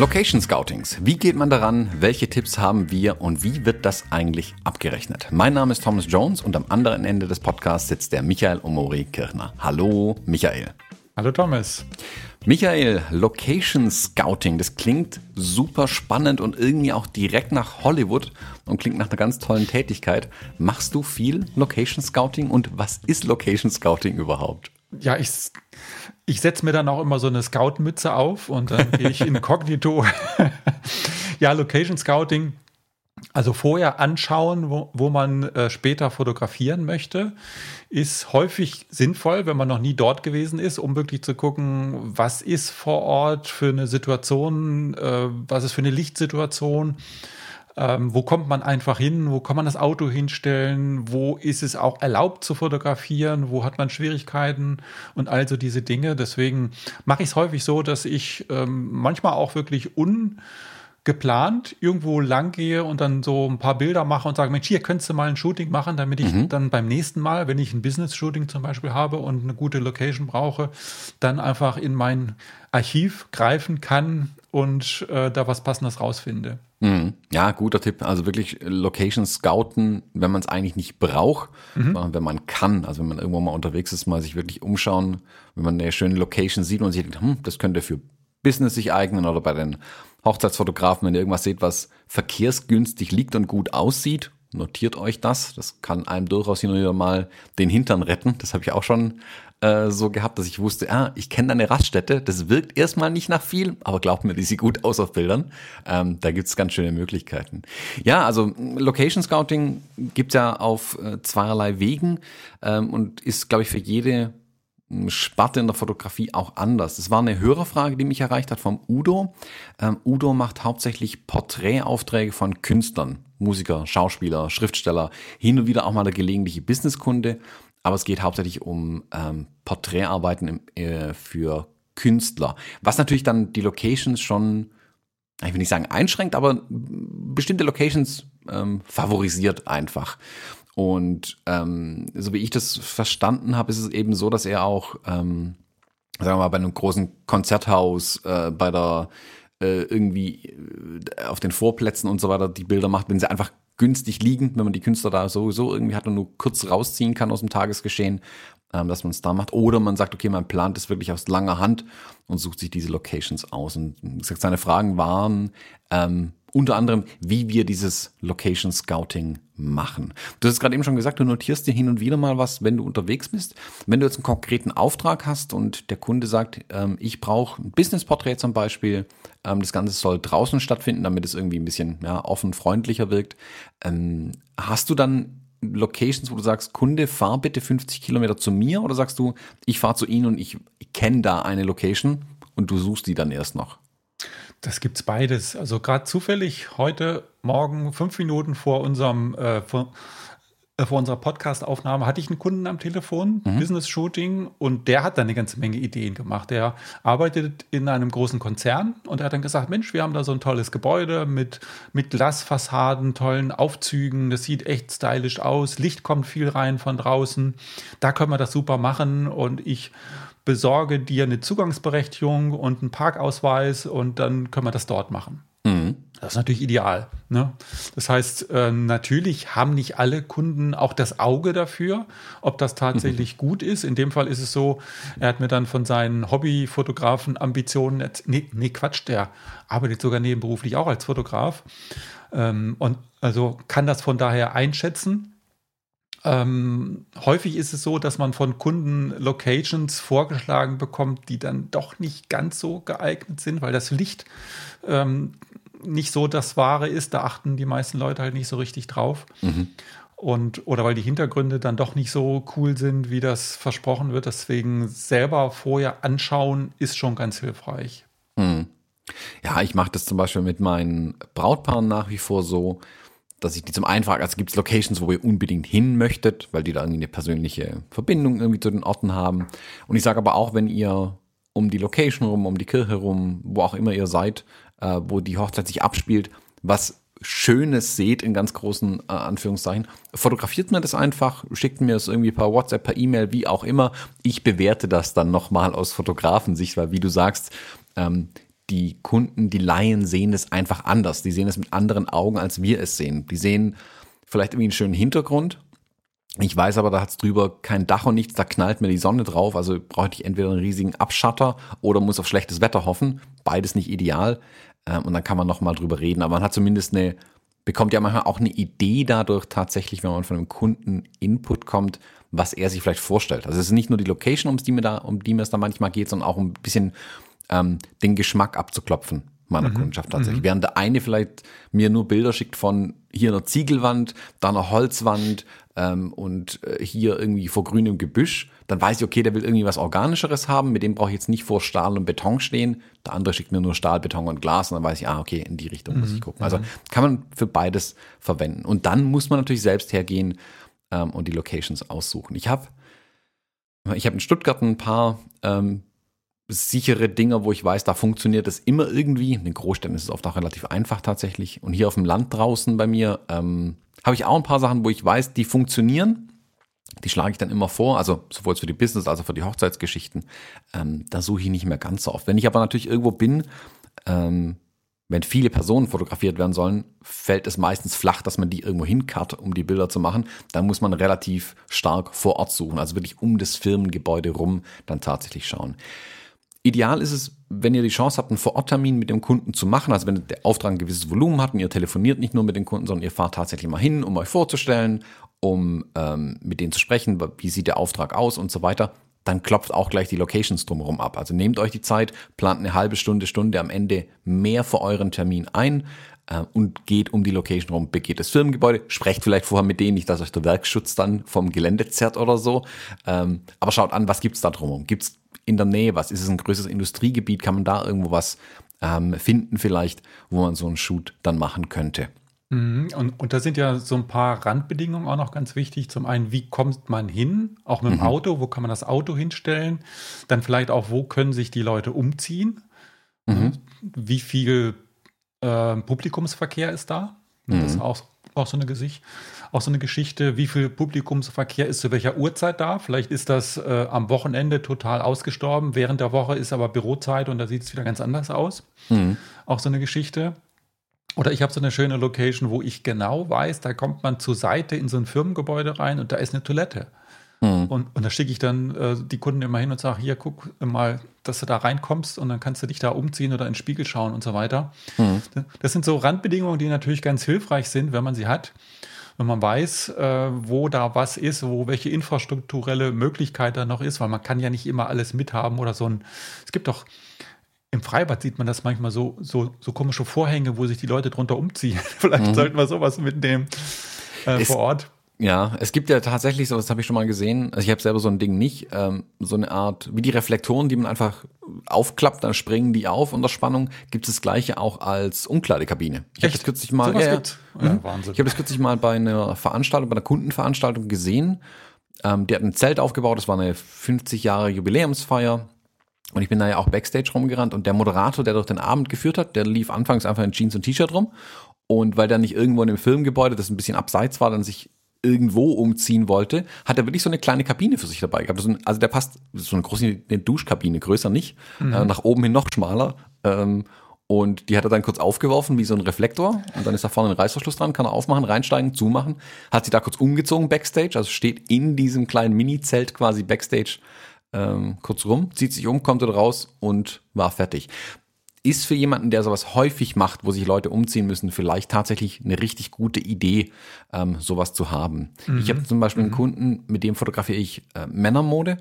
Location Scoutings. Wie geht man daran? Welche Tipps haben wir und wie wird das eigentlich abgerechnet? Mein Name ist Thomas Jones und am anderen Ende des Podcasts sitzt der Michael Omori Kirchner. Hallo, Michael. Hallo, Thomas. Michael, Location Scouting, das klingt super spannend und irgendwie auch direkt nach Hollywood und klingt nach einer ganz tollen Tätigkeit. Machst du viel Location Scouting und was ist Location Scouting überhaupt? Ja, ich, ich setze mir dann auch immer so eine Scout-Mütze auf und dann gehe ich inkognito. ja, Location Scouting also vorher anschauen, wo, wo man äh, später fotografieren möchte, ist häufig sinnvoll, wenn man noch nie dort gewesen ist, um wirklich zu gucken, was ist vor Ort für eine Situation, äh, was ist für eine Lichtsituation, ähm, wo kommt man einfach hin, wo kann man das Auto hinstellen, wo ist es auch erlaubt zu fotografieren, wo hat man Schwierigkeiten und also diese Dinge. Deswegen mache ich es häufig so, dass ich ähm, manchmal auch wirklich un geplant irgendwo lang gehe und dann so ein paar Bilder mache und sage, Mensch, hier könntest du mal ein Shooting machen, damit ich mhm. dann beim nächsten Mal, wenn ich ein Business-Shooting zum Beispiel habe und eine gute Location brauche, dann einfach in mein Archiv greifen kann und äh, da was Passendes rausfinde. Mhm. Ja, guter Tipp. Also wirklich Location scouten, wenn man es eigentlich nicht braucht, mhm. sondern wenn man kann. Also wenn man irgendwo mal unterwegs ist, mal sich wirklich umschauen, wenn man eine schöne Location sieht und sich denkt, hm, das könnte für Business sich eignen oder bei den Hochzeitsfotografen, wenn ihr irgendwas seht, was verkehrsgünstig liegt und gut aussieht, notiert euch das. Das kann einem durchaus hin und wieder mal den Hintern retten. Das habe ich auch schon äh, so gehabt, dass ich wusste, ah, ich kenne eine Raststätte. Das wirkt erstmal nicht nach viel, aber glaubt mir, die sieht gut aus auf Bildern. Ähm, da gibt's ganz schöne Möglichkeiten. Ja, also Location Scouting gibt's ja auf äh, zweierlei Wegen ähm, und ist, glaube ich, für jede Sparte in der Fotografie auch anders. Das war eine Hörerfrage, die mich erreicht hat vom Udo. Ähm, Udo macht hauptsächlich Porträtaufträge von Künstlern, Musiker, Schauspieler, Schriftsteller, hin und wieder auch mal der gelegentliche Businesskunde. Aber es geht hauptsächlich um ähm, Porträtarbeiten im, äh, für Künstler. Was natürlich dann die Locations schon, ich will nicht sagen einschränkt, aber bestimmte Locations ähm, favorisiert einfach. Und ähm, so wie ich das verstanden habe, ist es eben so, dass er auch, ähm, sagen wir mal, bei einem großen Konzerthaus, äh, bei der äh, irgendwie äh, auf den Vorplätzen und so weiter die Bilder macht, wenn sie einfach günstig liegen, wenn man die Künstler da sowieso irgendwie hat und nur kurz rausziehen kann aus dem Tagesgeschehen, ähm, dass man es da macht. Oder man sagt, okay, man plant es wirklich aus langer Hand und sucht sich diese Locations aus. Und wie gesagt, seine Fragen waren, ähm, unter anderem, wie wir dieses Location Scouting machen. Du hast gerade eben schon gesagt, du notierst dir hin und wieder mal was, wenn du unterwegs bist. Wenn du jetzt einen konkreten Auftrag hast und der Kunde sagt, ähm, ich brauche ein Business-Porträt zum Beispiel, ähm, das Ganze soll draußen stattfinden, damit es irgendwie ein bisschen ja, offen, freundlicher wirkt. Ähm, hast du dann Locations, wo du sagst, Kunde, fahr bitte 50 Kilometer zu mir oder sagst du, ich fahre zu Ihnen und ich kenne da eine Location und du suchst die dann erst noch? Das gibt's beides. Also gerade zufällig heute Morgen, fünf Minuten vor unserem äh, vor, äh, vor unserer Podcast-Aufnahme hatte ich einen Kunden am Telefon, mhm. Business-Shooting, und der hat dann eine ganze Menge Ideen gemacht. Der arbeitet in einem großen Konzern und er hat dann gesagt, Mensch, wir haben da so ein tolles Gebäude mit, mit Glasfassaden, tollen Aufzügen, das sieht echt stylisch aus, Licht kommt viel rein von draußen, da können wir das super machen und ich besorge dir eine Zugangsberechtigung und einen Parkausweis und dann können wir das dort machen. Mhm. Das ist natürlich ideal. Ne? Das heißt, äh, natürlich haben nicht alle Kunden auch das Auge dafür, ob das tatsächlich mhm. gut ist. In dem Fall ist es so, er hat mir dann von seinen Hobbyfotografen-Ambitionen, nee, nee, Quatsch, der arbeitet sogar nebenberuflich auch als Fotograf ähm, und also kann das von daher einschätzen. Ähm, häufig ist es so, dass man von Kunden Locations vorgeschlagen bekommt, die dann doch nicht ganz so geeignet sind, weil das Licht ähm, nicht so das Wahre ist. Da achten die meisten Leute halt nicht so richtig drauf. Mhm. Und, oder weil die Hintergründe dann doch nicht so cool sind, wie das versprochen wird. Deswegen selber vorher anschauen ist schon ganz hilfreich. Mhm. Ja, ich mache das zum Beispiel mit meinen Brautpaaren nach wie vor so, dass ich die zum einen frage, also gibt es Locations, wo ihr unbedingt hin möchtet, weil die da irgendwie eine persönliche Verbindung irgendwie zu den Orten haben. Und ich sage aber auch, wenn ihr um die Location rum, um die Kirche rum, wo auch immer ihr seid, äh, wo die Hochzeit sich abspielt, was Schönes seht, in ganz großen äh, Anführungszeichen, fotografiert mir das einfach, schickt mir das irgendwie per WhatsApp, per E-Mail, wie auch immer. Ich bewerte das dann nochmal aus Fotografensicht, weil wie du sagst, ähm, die Kunden, die Laien sehen es einfach anders. Die sehen es mit anderen Augen, als wir es sehen. Die sehen vielleicht irgendwie einen schönen Hintergrund. Ich weiß aber, da hat es drüber kein Dach und nichts, da knallt mir die Sonne drauf. Also brauche ich entweder einen riesigen Abschatter oder muss auf schlechtes Wetter hoffen. Beides nicht ideal. Ähm, und dann kann man nochmal drüber reden. Aber man hat zumindest eine, bekommt ja manchmal auch eine Idee dadurch tatsächlich, wenn man von einem Kunden Input kommt, was er sich vielleicht vorstellt. Also es ist nicht nur die Location, um die mir da, um die mir es da manchmal geht, sondern auch ein bisschen ähm, den Geschmack abzuklopfen meiner mhm. Kundschaft tatsächlich. Mhm. Während der eine vielleicht mir nur Bilder schickt von hier einer Ziegelwand, da einer Holzwand ähm, und äh, hier irgendwie vor grünem Gebüsch, dann weiß ich, okay, der will irgendwie was Organischeres haben, mit dem brauche ich jetzt nicht vor Stahl und Beton stehen. Der andere schickt mir nur Stahl, Beton und Glas und dann weiß ich, ah, okay, in die Richtung mhm. muss ich gucken. Also mhm. kann man für beides verwenden. Und dann muss man natürlich selbst hergehen ähm, und die Locations aussuchen. Ich habe ich hab in Stuttgart ein paar ähm, sichere Dinger, wo ich weiß, da funktioniert es immer irgendwie. In den Großstädten ist es oft auch relativ einfach tatsächlich. Und hier auf dem Land draußen bei mir ähm, habe ich auch ein paar Sachen, wo ich weiß, die funktionieren. Die schlage ich dann immer vor, also sowohl für die Business als auch für die Hochzeitsgeschichten. Ähm, da suche ich nicht mehr ganz so oft. Wenn ich aber natürlich irgendwo bin, ähm, wenn viele Personen fotografiert werden sollen, fällt es meistens flach, dass man die irgendwo hinkarrt, um die Bilder zu machen. Dann muss man relativ stark vor Ort suchen, also wirklich um das Firmengebäude rum dann tatsächlich schauen. Ideal ist es, wenn ihr die Chance habt, einen Vororttermin mit dem Kunden zu machen, also wenn der Auftrag ein gewisses Volumen hat und ihr telefoniert nicht nur mit den Kunden, sondern ihr fahrt tatsächlich mal hin, um euch vorzustellen, um ähm, mit denen zu sprechen, wie sieht der Auftrag aus und so weiter, dann klopft auch gleich die Locations drumherum ab. Also nehmt euch die Zeit, plant eine halbe Stunde, Stunde am Ende mehr für euren Termin ein äh, und geht um die Location rum, begeht das Firmengebäude, sprecht vielleicht vorher mit denen, nicht, dass euch der Werkschutz dann vom Gelände zerrt oder so, ähm, aber schaut an, was gibt's da drumherum? Gibt's in der Nähe was? Ist es ein größeres Industriegebiet? Kann man da irgendwo was ähm, finden vielleicht, wo man so einen Shoot dann machen könnte? Mhm. Und, und da sind ja so ein paar Randbedingungen auch noch ganz wichtig. Zum einen, wie kommt man hin? Auch mit dem mhm. Auto, wo kann man das Auto hinstellen? Dann vielleicht auch, wo können sich die Leute umziehen? Mhm. Wie viel äh, Publikumsverkehr ist da? Das ist mhm. auch, auch so eine Gesicht auch so eine Geschichte, wie viel Publikumsverkehr ist zu welcher Uhrzeit da? Vielleicht ist das äh, am Wochenende total ausgestorben, während der Woche ist aber Bürozeit und da sieht es wieder ganz anders aus. Mhm. Auch so eine Geschichte. Oder ich habe so eine schöne Location, wo ich genau weiß, da kommt man zur Seite in so ein Firmengebäude rein und da ist eine Toilette. Mhm. Und, und da schicke ich dann äh, die Kunden immer hin und sage, hier, guck mal, dass du da reinkommst und dann kannst du dich da umziehen oder in den Spiegel schauen und so weiter. Mhm. Das sind so Randbedingungen, die natürlich ganz hilfreich sind, wenn man sie hat wenn man weiß, äh, wo da was ist, wo welche infrastrukturelle Möglichkeit da noch ist, weil man kann ja nicht immer alles mithaben oder so ein, es gibt doch, im Freibad sieht man das manchmal so, so, so komische Vorhänge, wo sich die Leute drunter umziehen. Vielleicht mhm. sollten wir sowas mitnehmen äh, vor Ort. Ja, es gibt ja tatsächlich so, das habe ich schon mal gesehen. Also ich habe selber so ein Ding nicht, ähm, so eine Art wie die Reflektoren, die man einfach aufklappt, dann springen die auf unter Spannung. Gibt es das gleiche auch als Umkleidekabine? Ich habe das kürzlich mal, so ja, ja. ja mhm. Wahnsinn. Ich habe das kürzlich mal bei einer Veranstaltung, bei einer Kundenveranstaltung gesehen. Ähm, die hat ein Zelt aufgebaut. Das war eine 50 Jahre Jubiläumsfeier. Und ich bin da ja auch Backstage rumgerannt und der Moderator, der durch den Abend geführt hat, der lief anfangs einfach in Jeans und T-Shirt rum. Und weil der nicht irgendwo in dem Filmgebäude, das ein bisschen abseits war, dann sich irgendwo umziehen wollte, hat er wirklich so eine kleine Kabine für sich dabei gehabt. Also der passt, so eine große eine Duschkabine, größer nicht, mhm. äh, nach oben hin noch schmaler. Ähm, und die hat er dann kurz aufgeworfen, wie so ein Reflektor. Und dann ist da vorne ein Reißverschluss dran, kann er aufmachen, reinsteigen, zumachen. Hat sie da kurz umgezogen backstage, also steht in diesem kleinen Mini-Zelt quasi backstage ähm, kurz rum, zieht sich um, kommt wieder raus und war fertig ist für jemanden, der sowas häufig macht, wo sich Leute umziehen müssen, vielleicht tatsächlich eine richtig gute Idee, ähm, sowas zu haben. Mhm. Ich habe zum Beispiel einen mhm. Kunden, mit dem fotografiere ich äh, Männermode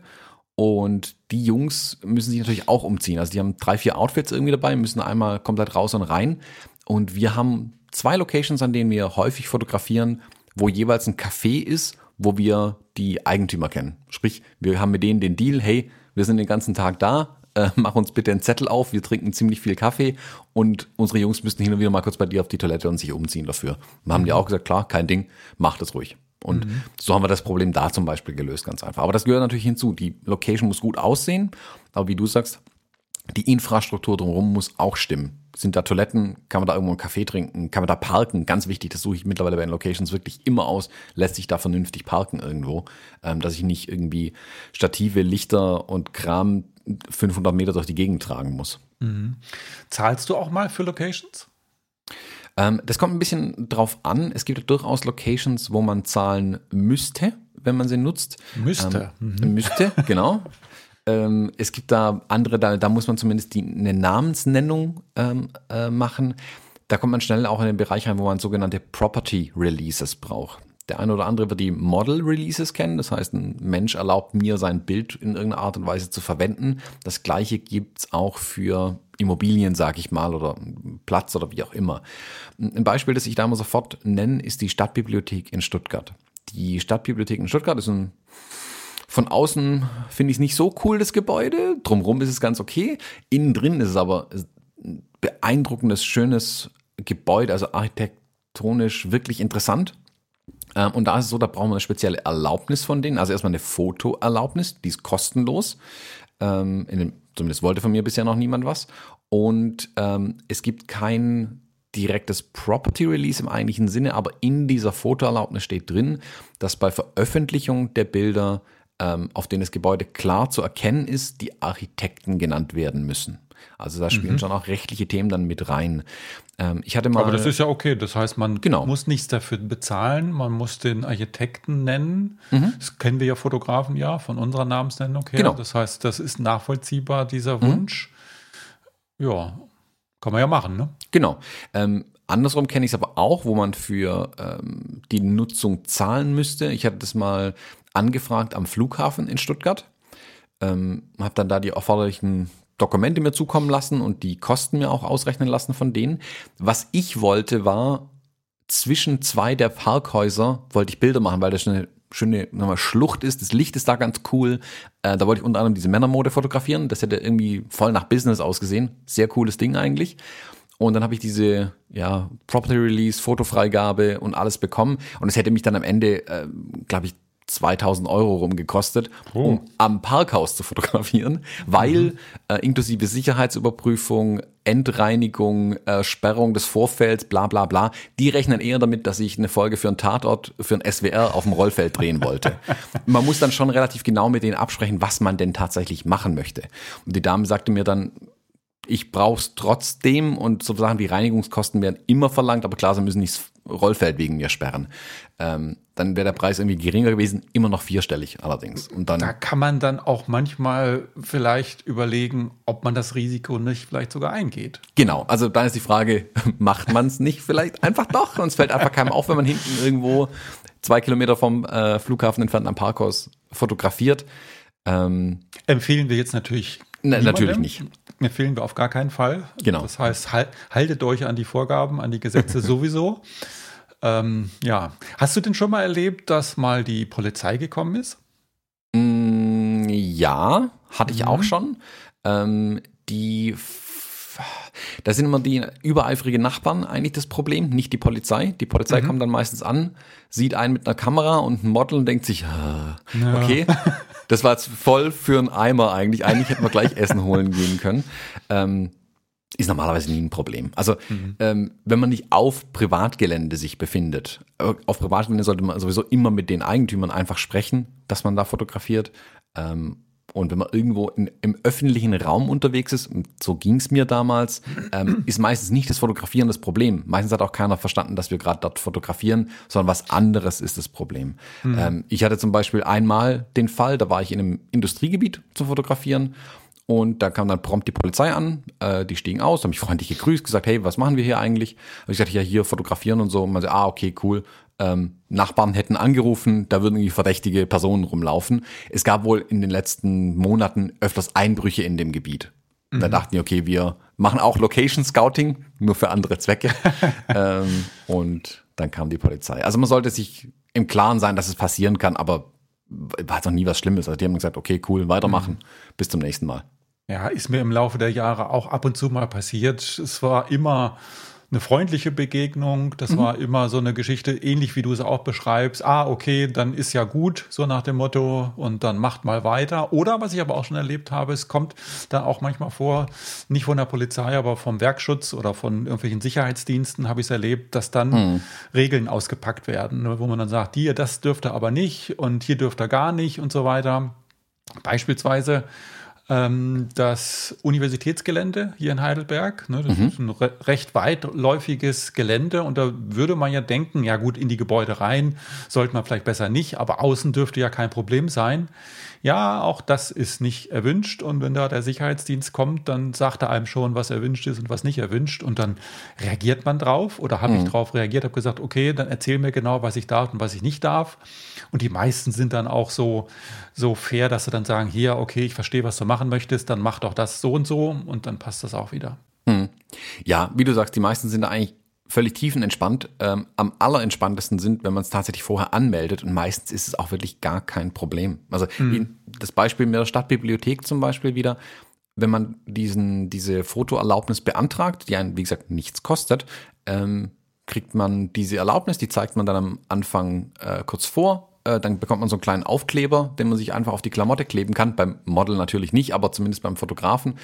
und die Jungs müssen sich natürlich auch umziehen. Also die haben drei, vier Outfits irgendwie dabei, müssen einmal komplett raus und rein. Und wir haben zwei Locations, an denen wir häufig fotografieren, wo jeweils ein Café ist, wo wir die Eigentümer kennen. Sprich, wir haben mit denen den Deal, hey, wir sind den ganzen Tag da, äh, mach uns bitte einen Zettel auf, wir trinken ziemlich viel Kaffee und unsere Jungs müssten hin und wieder mal kurz bei dir auf die Toilette und sich umziehen dafür. Wir haben die auch gesagt, klar, kein Ding, mach das ruhig. Und mhm. so haben wir das Problem da zum Beispiel gelöst, ganz einfach. Aber das gehört natürlich hinzu. Die Location muss gut aussehen, aber wie du sagst, die Infrastruktur drumherum muss auch stimmen. Sind da Toiletten? Kann man da irgendwo einen Kaffee trinken? Kann man da parken? Ganz wichtig, das suche ich mittlerweile bei den Locations wirklich immer aus. Lässt sich da vernünftig parken irgendwo, ähm, dass ich nicht irgendwie Stative, Lichter und Kram 500 Meter durch die Gegend tragen muss. Mhm. Zahlst du auch mal für Locations? Ähm, das kommt ein bisschen drauf an. Es gibt durchaus Locations, wo man zahlen müsste, wenn man sie nutzt. Müsste. Ähm, mhm. Müsste, genau. ähm, es gibt da andere, da, da muss man zumindest die, eine Namensnennung ähm, äh, machen. Da kommt man schnell auch in den Bereich rein, wo man sogenannte Property Releases braucht. Der eine oder andere wird die Model Releases kennen. Das heißt, ein Mensch erlaubt mir, sein Bild in irgendeiner Art und Weise zu verwenden. Das gleiche gibt's auch für Immobilien, sage ich mal, oder Platz oder wie auch immer. Ein Beispiel, das ich da mal sofort nenne, ist die Stadtbibliothek in Stuttgart. Die Stadtbibliothek in Stuttgart ist ein von außen finde ich es nicht so cool, das Gebäude. Drumherum ist es ganz okay. Innen drin ist es aber ein beeindruckendes, schönes Gebäude, also architektonisch wirklich interessant. Ähm, und da ist es so, da brauchen wir eine spezielle Erlaubnis von denen. Also erstmal eine Fotoerlaubnis, die ist kostenlos. Ähm, dem, zumindest wollte von mir bisher noch niemand was. Und ähm, es gibt kein direktes Property Release im eigentlichen Sinne, aber in dieser Fotoerlaubnis steht drin, dass bei Veröffentlichung der Bilder auf denen das Gebäude klar zu erkennen ist, die Architekten genannt werden müssen. Also da spielen mhm. schon auch rechtliche Themen dann mit rein. Ähm, ich hatte mal. Aber das ist ja okay. Das heißt, man genau. muss nichts dafür bezahlen. Man muss den Architekten nennen. Mhm. Das kennen wir ja Fotografen ja von unserer Namensnennung her. Genau. Das heißt, das ist nachvollziehbar, dieser mhm. Wunsch. Mhm. Ja, kann man ja machen, ne? Genau. Ähm, andersrum kenne ich es aber auch, wo man für ähm, die Nutzung zahlen müsste. Ich hatte das mal angefragt am Flughafen in Stuttgart. Ähm, habe dann da die erforderlichen Dokumente mir zukommen lassen und die Kosten mir auch ausrechnen lassen von denen. Was ich wollte, war zwischen zwei der Parkhäuser wollte ich Bilder machen, weil das eine schöne mal, Schlucht ist. Das Licht ist da ganz cool. Äh, da wollte ich unter anderem diese Männermode fotografieren. Das hätte irgendwie voll nach Business ausgesehen. Sehr cooles Ding eigentlich. Und dann habe ich diese ja, Property Release, Fotofreigabe und alles bekommen. Und es hätte mich dann am Ende, äh, glaube ich, 2000 Euro rumgekostet, oh. um am Parkhaus zu fotografieren, weil mhm. äh, inklusive Sicherheitsüberprüfung, Endreinigung, äh, Sperrung des Vorfelds, bla bla bla, die rechnen eher damit, dass ich eine Folge für einen Tatort, für ein SWR auf dem Rollfeld drehen wollte. man muss dann schon relativ genau mit denen absprechen, was man denn tatsächlich machen möchte. Und die Dame sagte mir dann, ich brauche es trotzdem und so Sachen wie Reinigungskosten werden immer verlangt, aber klar, sie müssen nicht Rollfeld wegen mir sperren. Ähm, dann wäre der Preis irgendwie geringer gewesen, immer noch vierstellig allerdings. Und dann, da kann man dann auch manchmal vielleicht überlegen, ob man das Risiko nicht vielleicht sogar eingeht. Genau, also dann ist die Frage, macht man es nicht vielleicht einfach doch? Und es fällt einfach keinem auf, wenn man hinten irgendwo zwei Kilometer vom äh, Flughafen entfernt am Parkhaus fotografiert. Ähm, Empfehlen wir jetzt natürlich Na, natürlich nicht empfehlen wir auf gar keinen Fall. Genau. Das heißt, haltet euch an die Vorgaben, an die Gesetze sowieso. Ähm, ja. Hast du denn schon mal erlebt, dass mal die Polizei gekommen ist? Mm, ja, hatte ich mhm. auch schon. Ähm, die da sind immer die übereifrigen Nachbarn eigentlich das Problem, nicht die Polizei. Die Polizei mhm. kommt dann meistens an, sieht einen mit einer Kamera und ein Model und denkt sich, ah, okay, das war jetzt voll für einen Eimer eigentlich. Eigentlich hätten wir gleich Essen holen gehen können. Ähm, ist normalerweise nie ein Problem. Also mhm. ähm, wenn man nicht auf Privatgelände sich befindet, äh, auf Privatgelände sollte man sowieso immer mit den Eigentümern einfach sprechen, dass man da fotografiert. Ähm, und wenn man irgendwo in, im öffentlichen Raum unterwegs ist, so ging es mir damals, ähm, ist meistens nicht das Fotografieren das Problem. Meistens hat auch keiner verstanden, dass wir gerade dort fotografieren, sondern was anderes ist das Problem. Mhm. Ähm, ich hatte zum Beispiel einmal den Fall, da war ich in einem Industriegebiet zu fotografieren und da kam dann prompt die Polizei an, äh, die stiegen aus, haben mich freundlich gegrüßt, gesagt, hey, was machen wir hier eigentlich? Und ich sagte, ja, hier fotografieren und so. Und man sagt, ah, okay, cool ähm, Nachbarn hätten angerufen, da würden irgendwie verdächtige Personen rumlaufen. Es gab wohl in den letzten Monaten öfters Einbrüche in dem Gebiet. Mhm. Da dachten die, okay, wir machen auch Location Scouting, nur für andere Zwecke. ähm, und dann kam die Polizei. Also man sollte sich im Klaren sein, dass es passieren kann, aber war noch nie was Schlimmes. Also die haben gesagt, okay, cool, weitermachen. Mhm. Bis zum nächsten Mal. Ja, ist mir im Laufe der Jahre auch ab und zu mal passiert. Es war immer eine freundliche Begegnung. Das mhm. war immer so eine Geschichte, ähnlich wie du es auch beschreibst. Ah, okay, dann ist ja gut, so nach dem Motto, und dann macht mal weiter. Oder was ich aber auch schon erlebt habe, es kommt dann auch manchmal vor, nicht von der Polizei, aber vom Werkschutz oder von irgendwelchen Sicherheitsdiensten habe ich es erlebt, dass dann mhm. Regeln ausgepackt werden, wo man dann sagt, hier, das dürfte aber nicht und hier dürfte gar nicht und so weiter. Beispielsweise ähm, das Universitätsgelände hier in Heidelberg. Ne, das mhm. ist ein re recht weitläufiges Gelände und da würde man ja denken, ja gut, in die Gebäude rein sollte man vielleicht besser nicht, aber außen dürfte ja kein Problem sein. Ja, auch das ist nicht erwünscht und wenn da der Sicherheitsdienst kommt, dann sagt er einem schon, was erwünscht ist und was nicht erwünscht und dann reagiert man drauf oder habe mhm. ich drauf reagiert, habe gesagt, okay, dann erzähl mir genau, was ich darf und was ich nicht darf. Und die meisten sind dann auch so, so fair, dass sie dann sagen, hier, okay, ich verstehe, was du machen möchtest, dann mach doch das so und so und dann passt das auch wieder. Mhm. Ja, wie du sagst, die meisten sind da eigentlich völlig tiefenentspannt. Ähm, am allerentspanntesten sind, wenn man es tatsächlich vorher anmeldet und meistens ist es auch wirklich gar kein Problem. Also mhm. das Beispiel mit der Stadtbibliothek zum Beispiel wieder, wenn man diesen, diese Fotoerlaubnis beantragt, die einen, wie gesagt, nichts kostet, ähm, kriegt man diese Erlaubnis, die zeigt man dann am Anfang äh, kurz vor. Äh, dann bekommt man so einen kleinen Aufkleber, den man sich einfach auf die Klamotte kleben kann. Beim Model natürlich nicht, aber zumindest beim Fotografen.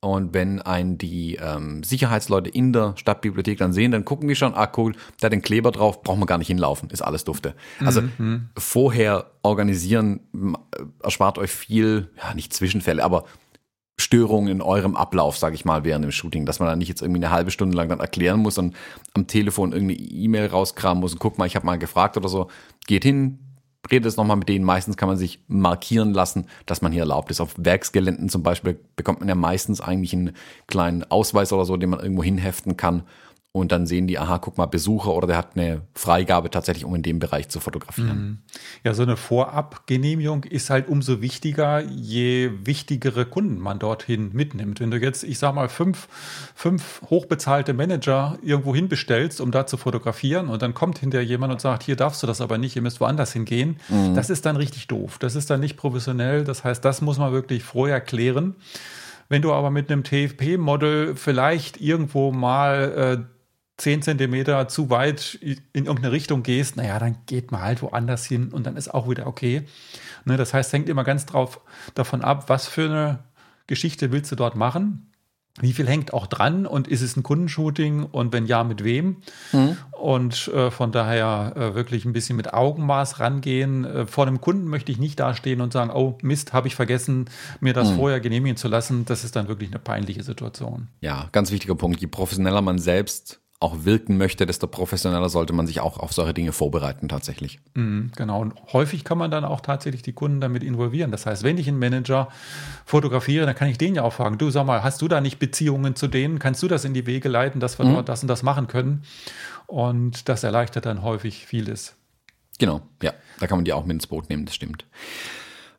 Und wenn ein die ähm, Sicherheitsleute in der Stadtbibliothek dann sehen, dann gucken die schon, ah cool, da den Kleber drauf, braucht man gar nicht hinlaufen, ist alles dufte. Also mhm. vorher organisieren erspart euch viel, ja nicht Zwischenfälle, aber Störungen in eurem Ablauf, sage ich mal, während dem Shooting, dass man dann nicht jetzt irgendwie eine halbe Stunde lang dann erklären muss und am Telefon irgendeine E-Mail rauskramen muss und guck mal, ich habe mal gefragt oder so. Geht hin, redet es nochmal mit denen. Meistens kann man sich markieren lassen, dass man hier erlaubt ist. Auf Werksgeländen zum Beispiel bekommt man ja meistens eigentlich einen kleinen Ausweis oder so, den man irgendwo hinheften kann und dann sehen die, aha, guck mal, Besucher oder der hat eine Freigabe tatsächlich, um in dem Bereich zu fotografieren. Mhm. Ja, so eine Vorabgenehmigung ist halt umso wichtiger, je wichtigere Kunden man dorthin mitnimmt. Wenn du jetzt, ich sag mal, fünf, fünf hochbezahlte Manager irgendwo hinbestellst, um da zu fotografieren und dann kommt hinterher jemand und sagt, hier darfst du das aber nicht, ihr müsst woanders hingehen, mhm. das ist dann richtig doof. Das ist dann nicht professionell. Das heißt, das muss man wirklich vorher klären. Wenn du aber mit einem TFP-Model vielleicht irgendwo mal äh, 10 Zentimeter zu weit in irgendeine Richtung gehst, naja, dann geht man halt woanders hin und dann ist auch wieder okay. Ne, das heißt, hängt immer ganz drauf davon ab, was für eine Geschichte willst du dort machen. Wie viel hängt auch dran und ist es ein Kundenshooting und wenn ja, mit wem? Mhm. Und äh, von daher äh, wirklich ein bisschen mit Augenmaß rangehen. Äh, vor einem Kunden möchte ich nicht dastehen und sagen, oh Mist, habe ich vergessen, mir das mhm. vorher genehmigen zu lassen. Das ist dann wirklich eine peinliche Situation. Ja, ganz wichtiger Punkt. Je professioneller man selbst auch wirken möchte, desto professioneller sollte man sich auch auf solche Dinge vorbereiten tatsächlich. Mhm, genau. Und häufig kann man dann auch tatsächlich die Kunden damit involvieren. Das heißt, wenn ich einen Manager fotografiere, dann kann ich den ja auch fragen, du sag mal, hast du da nicht Beziehungen zu denen? Kannst du das in die Wege leiten, dass wir mhm. dort das und das machen können? Und das erleichtert dann häufig vieles. Genau, ja. Da kann man die auch mit ins Boot nehmen, das stimmt.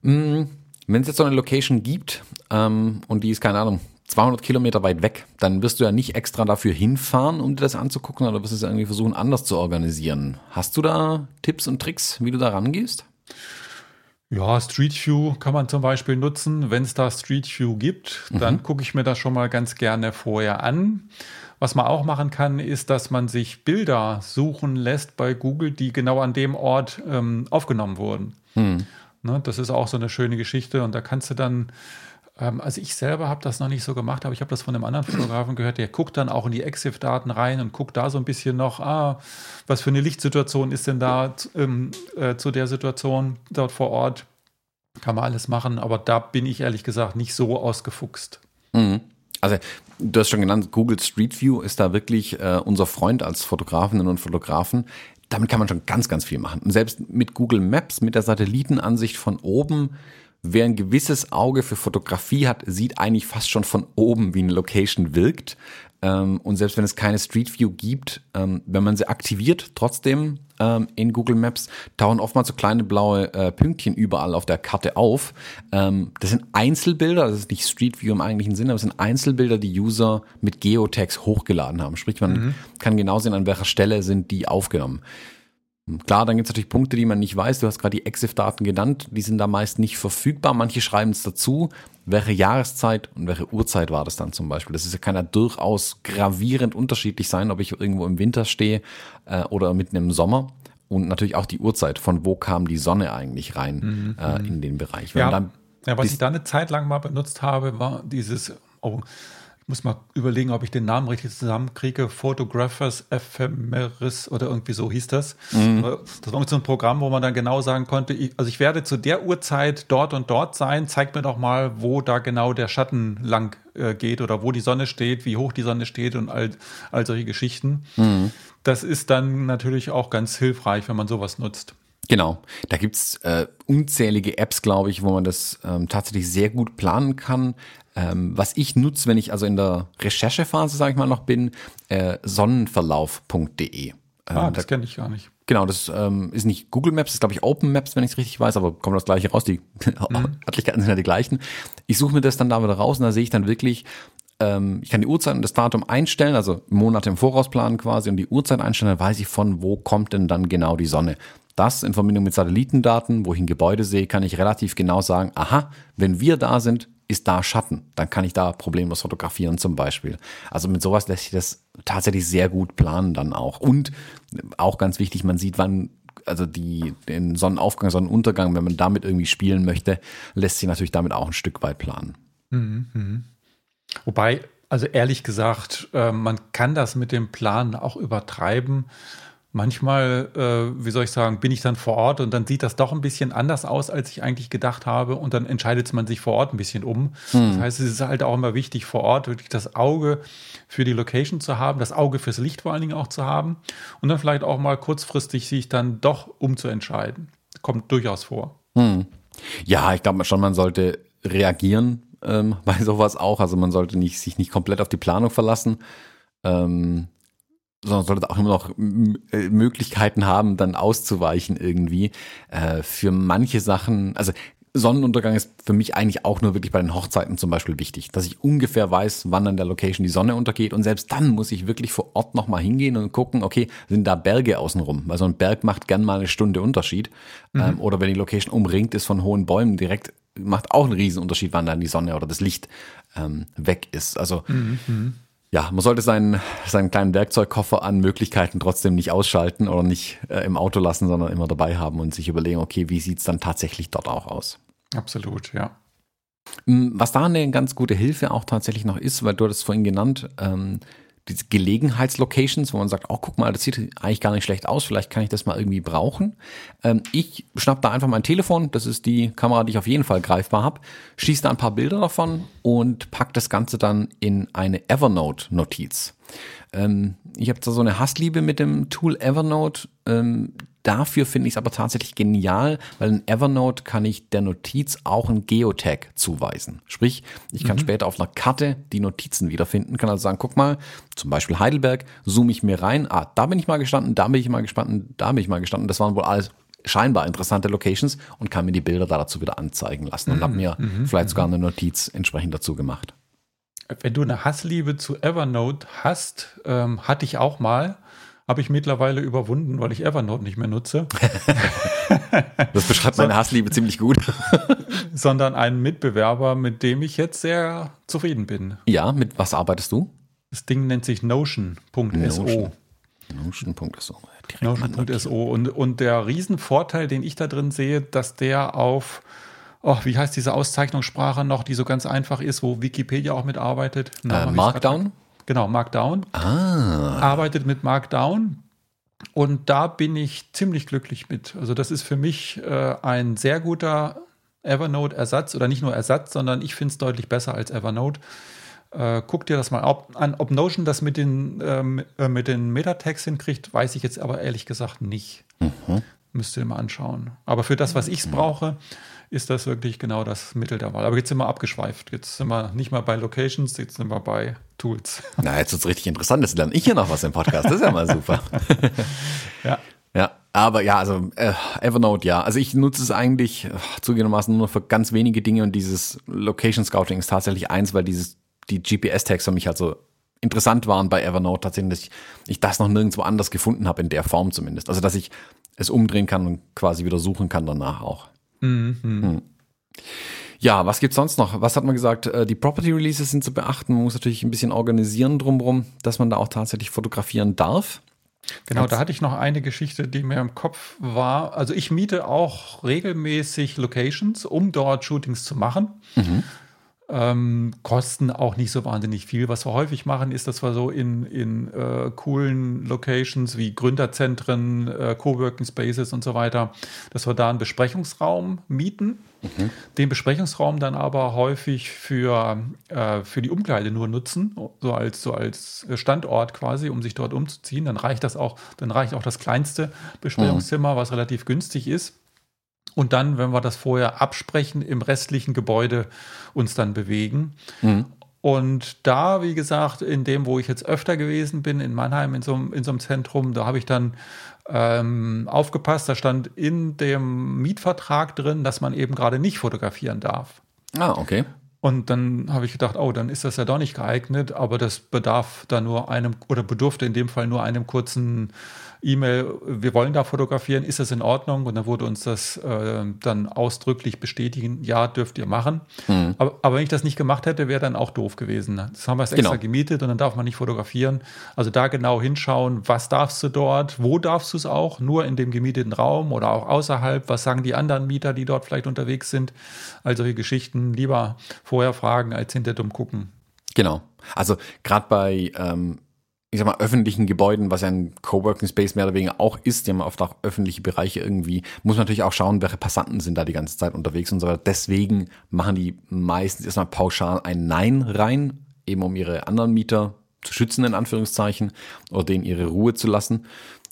Mhm. Wenn es jetzt so eine Location gibt ähm, und die ist, keine Ahnung, 200 Kilometer weit weg, dann wirst du ja nicht extra dafür hinfahren, um dir das anzugucken, oder wirst du es irgendwie versuchen, anders zu organisieren. Hast du da Tipps und Tricks, wie du da rangehst? Ja, Street View kann man zum Beispiel nutzen. Wenn es da Street View gibt, dann mhm. gucke ich mir das schon mal ganz gerne vorher an. Was man auch machen kann, ist, dass man sich Bilder suchen lässt bei Google, die genau an dem Ort ähm, aufgenommen wurden. Mhm. Ne, das ist auch so eine schöne Geschichte und da kannst du dann also ich selber habe das noch nicht so gemacht, aber ich habe das von einem anderen Fotografen gehört, der guckt dann auch in die EXIF-Daten rein und guckt da so ein bisschen noch, ah, was für eine Lichtsituation ist denn da ähm, äh, zu der Situation dort vor Ort. Kann man alles machen, aber da bin ich ehrlich gesagt nicht so ausgefuchst. Mhm. Also du hast schon genannt, Google Street View ist da wirklich äh, unser Freund als Fotografinnen und Fotografen. Damit kann man schon ganz, ganz viel machen. Und selbst mit Google Maps, mit der Satellitenansicht von oben, wer ein gewisses Auge für Fotografie hat, sieht eigentlich fast schon von oben, wie eine Location wirkt. Ähm, und selbst wenn es keine Street View gibt, ähm, wenn man sie aktiviert, trotzdem ähm, in Google Maps, tauchen oftmals so kleine blaue äh, Pünktchen überall auf der Karte auf. das sind Einzelbilder, das ist nicht Street View im eigentlichen Sinne, aber es sind Einzelbilder, die User mit Geotags hochgeladen haben. Sprich, man mhm. kann genau sehen, an welcher Stelle sind die aufgenommen. Klar, dann gibt es natürlich Punkte, die man nicht weiß. Du hast gerade die EXIF-Daten genannt, die sind da meist nicht verfügbar. Manche schreiben es dazu, welche Jahreszeit und welche Uhrzeit war das dann zum Beispiel. Das ist kann ja durchaus gravierend unterschiedlich sein, ob ich irgendwo im Winter stehe äh, oder mitten im Sommer. Und natürlich auch die Uhrzeit, von wo kam die Sonne eigentlich rein mhm. äh, in den Bereich. Wenn ja, ja, was ich da eine Zeit lang mal benutzt habe, war dieses, oh, muss mal überlegen, ob ich den Namen richtig zusammenkriege. Photographers Ephemeris oder irgendwie so hieß das. Mhm. Das war so ein Programm, wo man dann genau sagen konnte, ich, also ich werde zu der Uhrzeit dort und dort sein. Zeigt mir doch mal, wo da genau der Schatten lang äh, geht oder wo die Sonne steht, wie hoch die Sonne steht und all, all solche Geschichten. Mhm. Das ist dann natürlich auch ganz hilfreich, wenn man sowas nutzt. Genau, da gibt's äh, unzählige Apps, glaube ich, wo man das ähm, tatsächlich sehr gut planen kann. Ähm, was ich nutze, wenn ich also in der Recherchephase, sage ich mal, noch bin, äh, sonnenverlauf.de. Ähm, ah, das kenne ich gar nicht. Genau, das ähm, ist nicht Google Maps, das ist glaube ich Open Maps, wenn ich es richtig weiß, aber kommt das gleiche raus, die mhm. Örtlichkeiten sind ja die gleichen. Ich suche mir das dann da wieder raus und da sehe ich dann wirklich, ähm, ich kann die Uhrzeit und das Datum einstellen, also Monate im Voraus planen quasi und die Uhrzeit einstellen, dann weiß ich von, wo kommt denn dann genau die Sonne. Das in Verbindung mit Satellitendaten, wo ich ein Gebäude sehe, kann ich relativ genau sagen, aha, wenn wir da sind, ist da Schatten. Dann kann ich da problemlos fotografieren zum Beispiel. Also mit sowas lässt sich das tatsächlich sehr gut planen dann auch. Und auch ganz wichtig, man sieht, wann also die, den Sonnenaufgang, Sonnenuntergang, wenn man damit irgendwie spielen möchte, lässt sich natürlich damit auch ein Stück weit planen. Mhm, mh. Wobei, also ehrlich gesagt, äh, man kann das mit dem Plan auch übertreiben manchmal, äh, wie soll ich sagen, bin ich dann vor Ort und dann sieht das doch ein bisschen anders aus, als ich eigentlich gedacht habe. Und dann entscheidet man sich vor Ort ein bisschen um. Hm. Das heißt, es ist halt auch immer wichtig, vor Ort wirklich das Auge für die Location zu haben, das Auge fürs Licht vor allen Dingen auch zu haben und dann vielleicht auch mal kurzfristig sich dann doch umzuentscheiden. Kommt durchaus vor. Hm. Ja, ich glaube schon, man sollte reagieren ähm, bei sowas auch. Also man sollte nicht, sich nicht komplett auf die Planung verlassen. Ähm, sondern sollte auch immer noch äh, Möglichkeiten haben, dann auszuweichen irgendwie. Äh, für manche Sachen, also Sonnenuntergang ist für mich eigentlich auch nur wirklich bei den Hochzeiten zum Beispiel wichtig, dass ich ungefähr weiß, wann an der Location die Sonne untergeht und selbst dann muss ich wirklich vor Ort nochmal hingehen und gucken, okay, sind da Berge außenrum, weil so ein Berg macht gern mal eine Stunde Unterschied mhm. ähm, oder wenn die Location umringt ist von hohen Bäumen direkt, macht auch einen riesen Unterschied, wann dann die Sonne oder das Licht ähm, weg ist. Also mhm. Ja, man sollte seinen, seinen kleinen Werkzeugkoffer an Möglichkeiten trotzdem nicht ausschalten oder nicht äh, im Auto lassen, sondern immer dabei haben und sich überlegen, okay, wie sieht's dann tatsächlich dort auch aus? Absolut, ja. Hm, was da eine ganz gute Hilfe auch tatsächlich noch ist, weil du das vorhin genannt, ähm, diese Gelegenheitslocations, wo man sagt, oh, guck mal, das sieht eigentlich gar nicht schlecht aus, vielleicht kann ich das mal irgendwie brauchen. Ähm, ich schnapp da einfach mein Telefon, das ist die Kamera, die ich auf jeden Fall greifbar habe, schieße da ein paar Bilder davon und pack das Ganze dann in eine Evernote-Notiz. Ähm, ich habe da so eine Hassliebe mit dem Tool Evernote. Ähm, Dafür finde ich es aber tatsächlich genial, weil in Evernote kann ich der Notiz auch ein Geotag zuweisen. Sprich, ich kann mhm. später auf einer Karte die Notizen wiederfinden, kann also sagen, guck mal, zum Beispiel Heidelberg, zoome ich mir rein, ah, da bin ich mal gestanden, da bin ich mal gestanden, da bin ich mal gestanden. Das waren wohl alles scheinbar interessante Locations und kann mir die Bilder da dazu wieder anzeigen lassen und mhm. habe mir mhm. vielleicht sogar eine Notiz entsprechend dazu gemacht. Wenn du eine Hassliebe zu Evernote hast, ähm, hatte ich auch mal habe ich mittlerweile überwunden, weil ich Evernote nicht mehr nutze. das beschreibt meine Hassliebe ziemlich gut. sondern einen Mitbewerber, mit dem ich jetzt sehr zufrieden bin. Ja, mit was arbeitest du? Das Ding nennt sich Notion.so. Notion. Notion.so. Notion.so. Und, und der Riesenvorteil, den ich da drin sehe, dass der auf Oh, wie heißt diese Auszeichnungssprache noch, die so ganz einfach ist, wo Wikipedia auch mitarbeitet? Äh, Markdown? Genau, Markdown. Ah. Arbeitet mit Markdown. Und da bin ich ziemlich glücklich mit. Also das ist für mich äh, ein sehr guter Evernote-Ersatz oder nicht nur Ersatz, sondern ich finde es deutlich besser als Evernote. Äh, guck dir das mal an. Ob Notion das mit den, ähm, äh, mit den Metatext hinkriegt, weiß ich jetzt aber ehrlich gesagt nicht. Mhm. Müsst ihr mal anschauen. Aber für das, was ich mhm. brauche, ist das wirklich genau das Mittel der Wahl. Aber jetzt sind wir abgeschweift. Jetzt sind wir nicht mal bei Locations, jetzt sind wir bei Tools. Na, jetzt wird es richtig interessant. Jetzt lerne ich hier noch was im Podcast. Das ist ja mal super. ja. Ja, aber ja, also äh, Evernote, ja. Also ich nutze es eigentlich äh, zugegebenermaßen nur für ganz wenige Dinge und dieses Location Scouting ist tatsächlich eins, weil dieses die GPS-Tags für mich halt so interessant waren bei Evernote tatsächlich, dass ich, ich das noch nirgendwo anders gefunden habe, in der Form zumindest. Also, dass ich es umdrehen kann und quasi wieder suchen kann danach auch. Mhm. Hm. Ja, was gibt's sonst noch? Was hat man gesagt? Äh, die Property Releases sind zu beachten. Man muss natürlich ein bisschen organisieren drumherum, dass man da auch tatsächlich fotografieren darf. Genau, Ganz da hatte ich noch eine Geschichte, die mir im Kopf war. Also ich miete auch regelmäßig Locations, um dort Shootings zu machen. Mhm. Ähm, kosten auch nicht so wahnsinnig viel. Was wir häufig machen, ist, dass wir so in, in äh, coolen Locations wie Gründerzentren, äh, Coworking Spaces und so weiter, dass wir da einen Besprechungsraum mieten. Mhm. Den Besprechungsraum dann aber häufig für, äh, für die Umkleide nur nutzen, so als, so als Standort quasi, um sich dort umzuziehen. Dann reicht das auch, dann reicht auch das kleinste Besprechungszimmer, mhm. was relativ günstig ist und dann, wenn wir das vorher absprechen, im restlichen Gebäude uns dann bewegen. Mhm. Und da, wie gesagt, in dem, wo ich jetzt öfter gewesen bin, in Mannheim, in so, in so einem Zentrum, da habe ich dann ähm, aufgepasst, da stand in dem Mietvertrag drin, dass man eben gerade nicht fotografieren darf. Ah, okay. Und dann habe ich gedacht, oh, dann ist das ja doch nicht geeignet, aber das bedarf da nur einem oder bedurfte in dem Fall nur einem kurzen E-Mail, wir wollen da fotografieren, ist das in Ordnung? Und dann wurde uns das äh, dann ausdrücklich bestätigen, ja, dürft ihr machen. Mhm. Aber, aber, wenn ich das nicht gemacht hätte, wäre dann auch doof gewesen. Das haben wir extra genau. gemietet und dann darf man nicht fotografieren. Also da genau hinschauen, was darfst du dort, wo darfst du es auch, nur in dem gemieteten Raum oder auch außerhalb, was sagen die anderen Mieter, die dort vielleicht unterwegs sind. Also solche Geschichten lieber vorher fragen, als hinter dumm gucken. Genau. Also gerade bei ähm, ich sag mal, öffentlichen Gebäuden, was ja ein Coworking Space mehr oder weniger auch ist, die haben oft auch öffentliche Bereiche irgendwie, muss man natürlich auch schauen, welche Passanten sind da die ganze Zeit unterwegs und so weiter. Deswegen machen die meistens erstmal pauschal ein Nein rein, eben um ihre anderen Mieter zu schützen, in Anführungszeichen, oder denen ihre Ruhe zu lassen.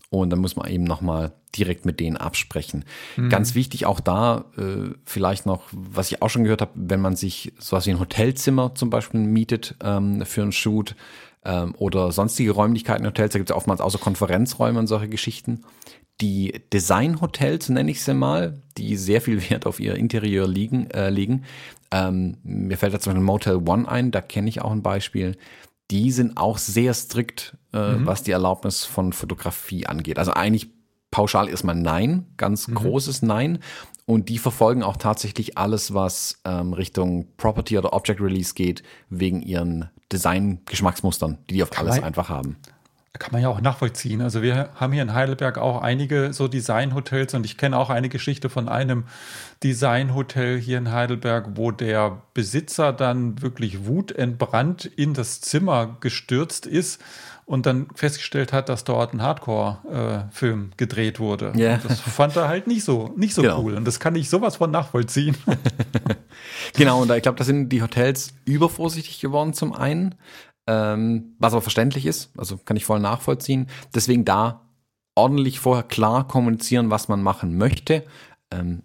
Und dann muss man eben nochmal direkt mit denen absprechen. Mhm. Ganz wichtig auch da, äh, vielleicht noch, was ich auch schon gehört habe, wenn man sich sowas wie ein Hotelzimmer zum Beispiel mietet ähm, für einen Shoot, ähm, oder sonstige Räumlichkeiten in Hotels. Da gibt es oftmals auch so Konferenzräume und solche Geschichten. Die Designhotels, nenne ich sie mal, die sehr viel Wert auf ihr Interieur liegen, äh, legen. Ähm, mir fällt da zum Beispiel Motel One ein, da kenne ich auch ein Beispiel. Die sind auch sehr strikt, äh, mhm. was die Erlaubnis von Fotografie angeht. Also eigentlich pauschal erstmal Nein, ganz mhm. großes Nein. Und die verfolgen auch tatsächlich alles, was ähm, Richtung Property oder Object Release geht, wegen ihren Design-Geschmacksmustern, die die auf kann alles man, einfach haben. Kann man ja auch nachvollziehen. Also wir haben hier in Heidelberg auch einige so Design-Hotels und ich kenne auch eine Geschichte von einem Design-Hotel hier in Heidelberg, wo der Besitzer dann wirklich wutentbrannt in das Zimmer gestürzt ist und dann festgestellt hat, dass dort ein Hardcore-Film äh, gedreht wurde. Yeah. Das fand er halt nicht so, nicht so genau. cool. Und das kann ich sowas von nachvollziehen. genau, und da, ich glaube, da sind die Hotels übervorsichtig geworden zum einen, ähm, was aber verständlich ist, also kann ich voll nachvollziehen. Deswegen da ordentlich vorher klar kommunizieren, was man machen möchte. Ähm,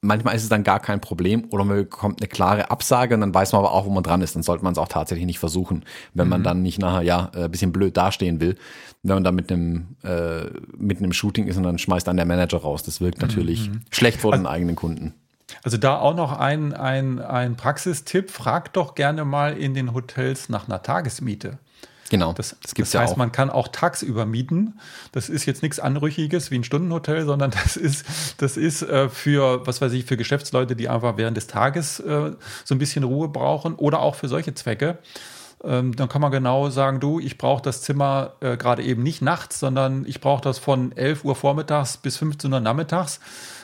manchmal ist es dann gar kein Problem oder man bekommt eine klare Absage und dann weiß man aber auch, wo man dran ist. Dann sollte man es auch tatsächlich nicht versuchen, wenn man mhm. dann nicht nachher ja ein äh, bisschen blöd dastehen will. Wenn man da mit einem äh, mit einem Shooting ist und dann schmeißt dann der Manager raus. Das wirkt natürlich mhm. schlecht vor also, den eigenen Kunden. Also da auch noch ein, ein, ein Praxistipp. Fragt doch gerne mal in den Hotels nach einer Tagesmiete. Genau. Das, das, das heißt, ja man kann auch tagsüber mieten. Das ist jetzt nichts Anrüchiges wie ein Stundenhotel, sondern das ist, das ist äh, für, was weiß ich, für Geschäftsleute, die einfach während des Tages äh, so ein bisschen Ruhe brauchen oder auch für solche Zwecke. Ähm, dann kann man genau sagen, du, ich brauche das Zimmer äh, gerade eben nicht nachts, sondern ich brauche das von 11 Uhr vormittags bis 15 Uhr nachmittags.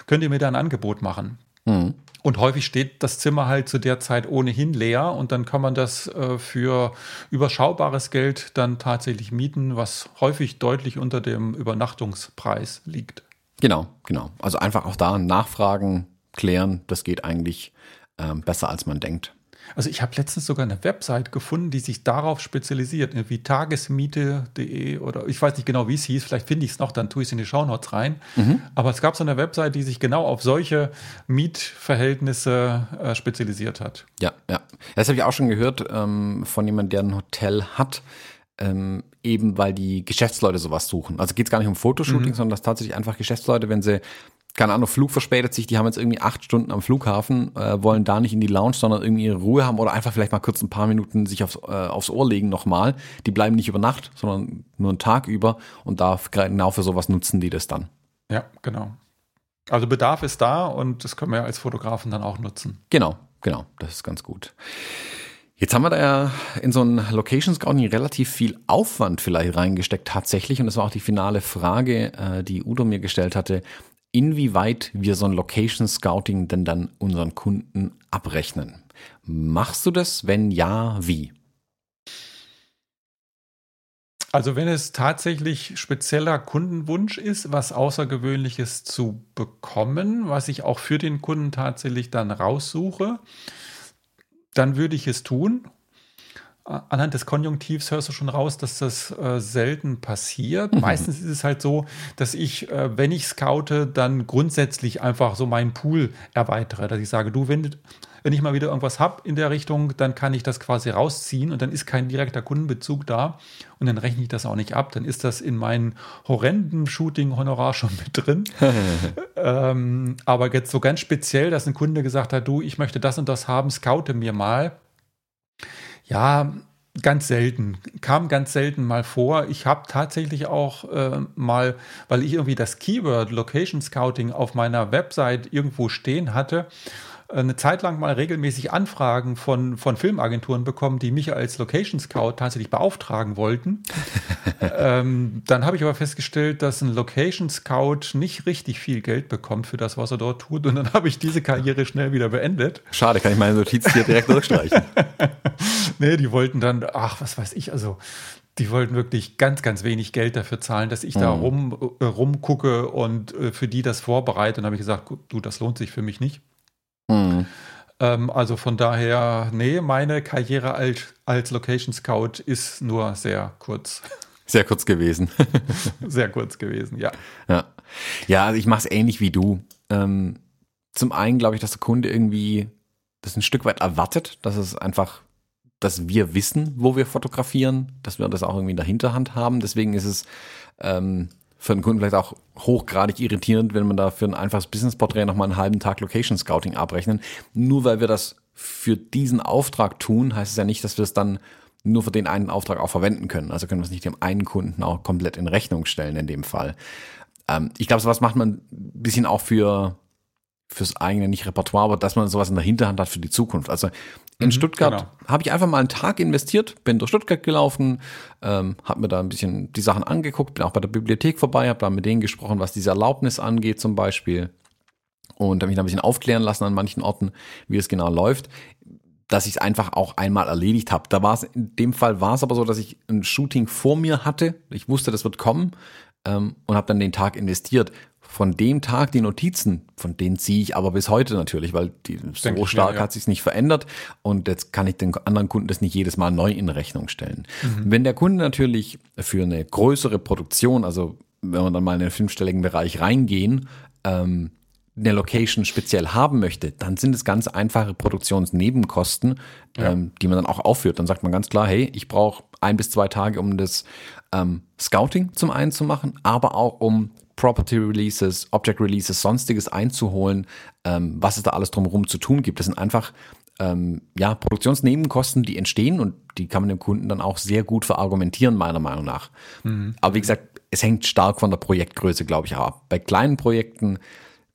Könnt ihr mir da ein Angebot machen? Mhm. Und häufig steht das Zimmer halt zu der Zeit ohnehin leer und dann kann man das äh, für überschaubares Geld dann tatsächlich mieten, was häufig deutlich unter dem Übernachtungspreis liegt. Genau, genau. Also einfach auch da nachfragen, klären, das geht eigentlich ähm, besser als man denkt. Also ich habe letztens sogar eine Website gefunden, die sich darauf spezialisiert, wie tagesmiete.de oder ich weiß nicht genau, wie es hieß, vielleicht finde ich es noch, dann tue ich es in die Shownotes rein. Mhm. Aber es gab so eine Website, die sich genau auf solche Mietverhältnisse äh, spezialisiert hat. Ja, ja. Das habe ich auch schon gehört ähm, von jemandem, der ein Hotel hat. Ähm, eben weil die Geschäftsleute sowas suchen. Also geht es gar nicht um Fotoshooting, mhm. sondern dass tatsächlich einfach Geschäftsleute, wenn sie keine Ahnung, Flug verspätet sich, die haben jetzt irgendwie acht Stunden am Flughafen, äh, wollen da nicht in die Lounge, sondern irgendwie ihre Ruhe haben oder einfach vielleicht mal kurz ein paar Minuten sich aufs, äh, aufs Ohr legen nochmal. Die bleiben nicht über Nacht, sondern nur einen Tag über und da genau für sowas nutzen die das dann. Ja, genau. Also Bedarf ist da und das können wir als Fotografen dann auch nutzen. Genau, genau, das ist ganz gut. Jetzt haben wir da ja in so ein Location Scouting relativ viel Aufwand vielleicht reingesteckt tatsächlich und das war auch die finale Frage, äh, die Udo mir gestellt hatte inwieweit wir so ein Location Scouting denn dann unseren Kunden abrechnen. Machst du das? Wenn ja, wie? Also wenn es tatsächlich spezieller Kundenwunsch ist, was Außergewöhnliches zu bekommen, was ich auch für den Kunden tatsächlich dann raussuche, dann würde ich es tun anhand des Konjunktivs hörst du schon raus, dass das äh, selten passiert. Mhm. Meistens ist es halt so, dass ich, äh, wenn ich scoute, dann grundsätzlich einfach so meinen Pool erweitere, dass ich sage, du, wenn, wenn ich mal wieder irgendwas habe in der Richtung, dann kann ich das quasi rausziehen und dann ist kein direkter Kundenbezug da und dann rechne ich das auch nicht ab. Dann ist das in meinen horrenden Shooting-Honorar schon mit drin. ähm, aber jetzt so ganz speziell, dass ein Kunde gesagt hat, du, ich möchte das und das haben, scoute mir mal ja, ganz selten. Kam ganz selten mal vor. Ich habe tatsächlich auch äh, mal, weil ich irgendwie das Keyword Location Scouting auf meiner Website irgendwo stehen hatte, eine Zeit lang mal regelmäßig Anfragen von, von Filmagenturen bekommen, die mich als Location Scout tatsächlich beauftragen wollten. ähm, dann habe ich aber festgestellt, dass ein Location Scout nicht richtig viel Geld bekommt für das, was er dort tut. Und dann habe ich diese Karriere schnell wieder beendet. Schade, kann ich meine Notiz hier direkt durchstreichen. nee, die wollten dann, ach, was weiß ich, also die wollten wirklich ganz, ganz wenig Geld dafür zahlen, dass ich da mhm. rum, äh, rumgucke und äh, für die das vorbereite. Und habe ich gesagt, du, das lohnt sich für mich nicht. Mhm. Ähm, also von daher, nee, meine Karriere als, als Location Scout ist nur sehr kurz. Sehr kurz gewesen. sehr kurz gewesen, ja. Ja, ja also ich mache es ähnlich wie du. Ähm, zum einen glaube ich, dass der Kunde irgendwie das ein Stück weit erwartet, dass es einfach, dass wir wissen, wo wir fotografieren, dass wir das auch irgendwie in der Hinterhand haben. Deswegen ist es ähm, für einen Kunden vielleicht auch hochgradig irritierend, wenn man da für ein einfaches Business-Porträt nochmal einen halben Tag Location Scouting abrechnen. Nur weil wir das für diesen Auftrag tun, heißt es ja nicht, dass wir es dann nur für den einen Auftrag auch verwenden können. Also können wir es nicht dem einen Kunden auch komplett in Rechnung stellen in dem Fall. Ähm, ich glaube, sowas macht man ein bisschen auch für fürs eigene, nicht Repertoire, aber dass man sowas in der Hinterhand hat für die Zukunft. Also in mhm, Stuttgart genau. habe ich einfach mal einen Tag investiert, bin durch Stuttgart gelaufen, ähm, habe mir da ein bisschen die Sachen angeguckt, bin auch bei der Bibliothek vorbei, habe da mit denen gesprochen, was diese Erlaubnis angeht zum Beispiel und habe mich da ein bisschen aufklären lassen an manchen Orten, wie es genau läuft dass ich es einfach auch einmal erledigt habe. Da war es in dem Fall war es aber so, dass ich ein Shooting vor mir hatte. Ich wusste, das wird kommen ähm, und habe dann den Tag investiert von dem Tag die Notizen, von denen ziehe ich aber bis heute natürlich, weil die, so stark ja, ja. hat sich nicht verändert und jetzt kann ich den anderen Kunden das nicht jedes Mal neu in Rechnung stellen. Mhm. Wenn der Kunde natürlich für eine größere Produktion, also wenn wir dann mal in den fünfstelligen Bereich reingehen, ähm, eine Location speziell haben möchte, dann sind es ganz einfache Produktionsnebenkosten, ja. ähm, die man dann auch aufführt. Dann sagt man ganz klar, hey, ich brauche ein bis zwei Tage, um das ähm, Scouting zum einen zu machen, aber auch um Property Releases, Object Releases, sonstiges einzuholen, ähm, was es da alles drumherum zu tun gibt. Das sind einfach ähm, ja, Produktionsnebenkosten, die entstehen und die kann man dem Kunden dann auch sehr gut verargumentieren, meiner Meinung nach. Mhm. Aber wie gesagt, es hängt stark von der Projektgröße, glaube ich, ab. Bei kleinen Projekten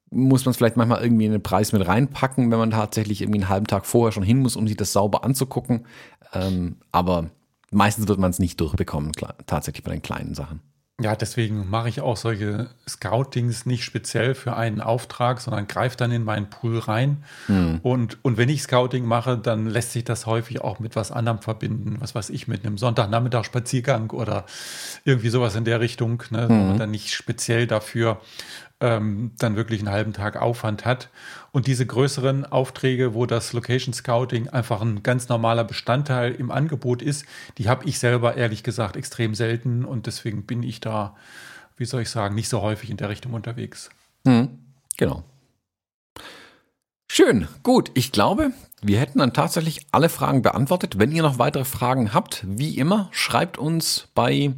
muss man es vielleicht manchmal irgendwie in den Preis mit reinpacken, wenn man tatsächlich irgendwie einen halben Tag vorher schon hin muss, um sich das sauber anzugucken. Ähm, aber meistens wird man es nicht durchbekommen, klar, tatsächlich bei den kleinen Sachen. Ja, deswegen mache ich auch solche Scoutings nicht speziell für einen Auftrag, sondern greife dann in meinen Pool rein. Mhm. Und, und wenn ich Scouting mache, dann lässt sich das häufig auch mit was anderem verbinden. Was weiß ich, mit einem Sonntagnachmittag Spaziergang oder irgendwie sowas in der Richtung, ne, mhm. hm. dann nicht speziell dafür ähm, dann wirklich einen halben Tag Aufwand hat. Und diese größeren Aufträge, wo das Location Scouting einfach ein ganz normaler Bestandteil im Angebot ist, die habe ich selber ehrlich gesagt extrem selten und deswegen bin ich da, wie soll ich sagen, nicht so häufig in der Richtung unterwegs. Hm, genau. Schön, gut. Ich glaube, wir hätten dann tatsächlich alle Fragen beantwortet. Wenn ihr noch weitere Fragen habt, wie immer, schreibt uns bei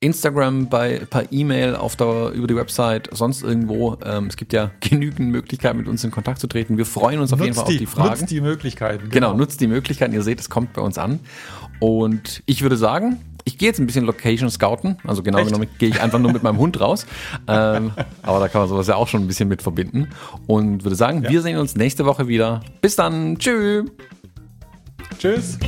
Instagram, bei, per E-Mail, auf der, über die Website, sonst irgendwo. Ähm, es gibt ja genügend Möglichkeiten, mit uns in Kontakt zu treten. Wir freuen uns auf Nutzt jeden Fall die, auf die Fragen. Nutzt die Möglichkeiten. Genau, nutzt die Möglichkeiten. Ihr seht, es kommt bei uns an. Und ich würde sagen, ich gehe jetzt ein bisschen Location scouten. Also genau Echt? genommen gehe ich einfach nur mit meinem Hund raus. Ähm, aber da kann man sowas ja auch schon ein bisschen mit verbinden. Und würde sagen, wir sehen uns nächste Woche wieder. Bis dann. Tschüss. Tschüss.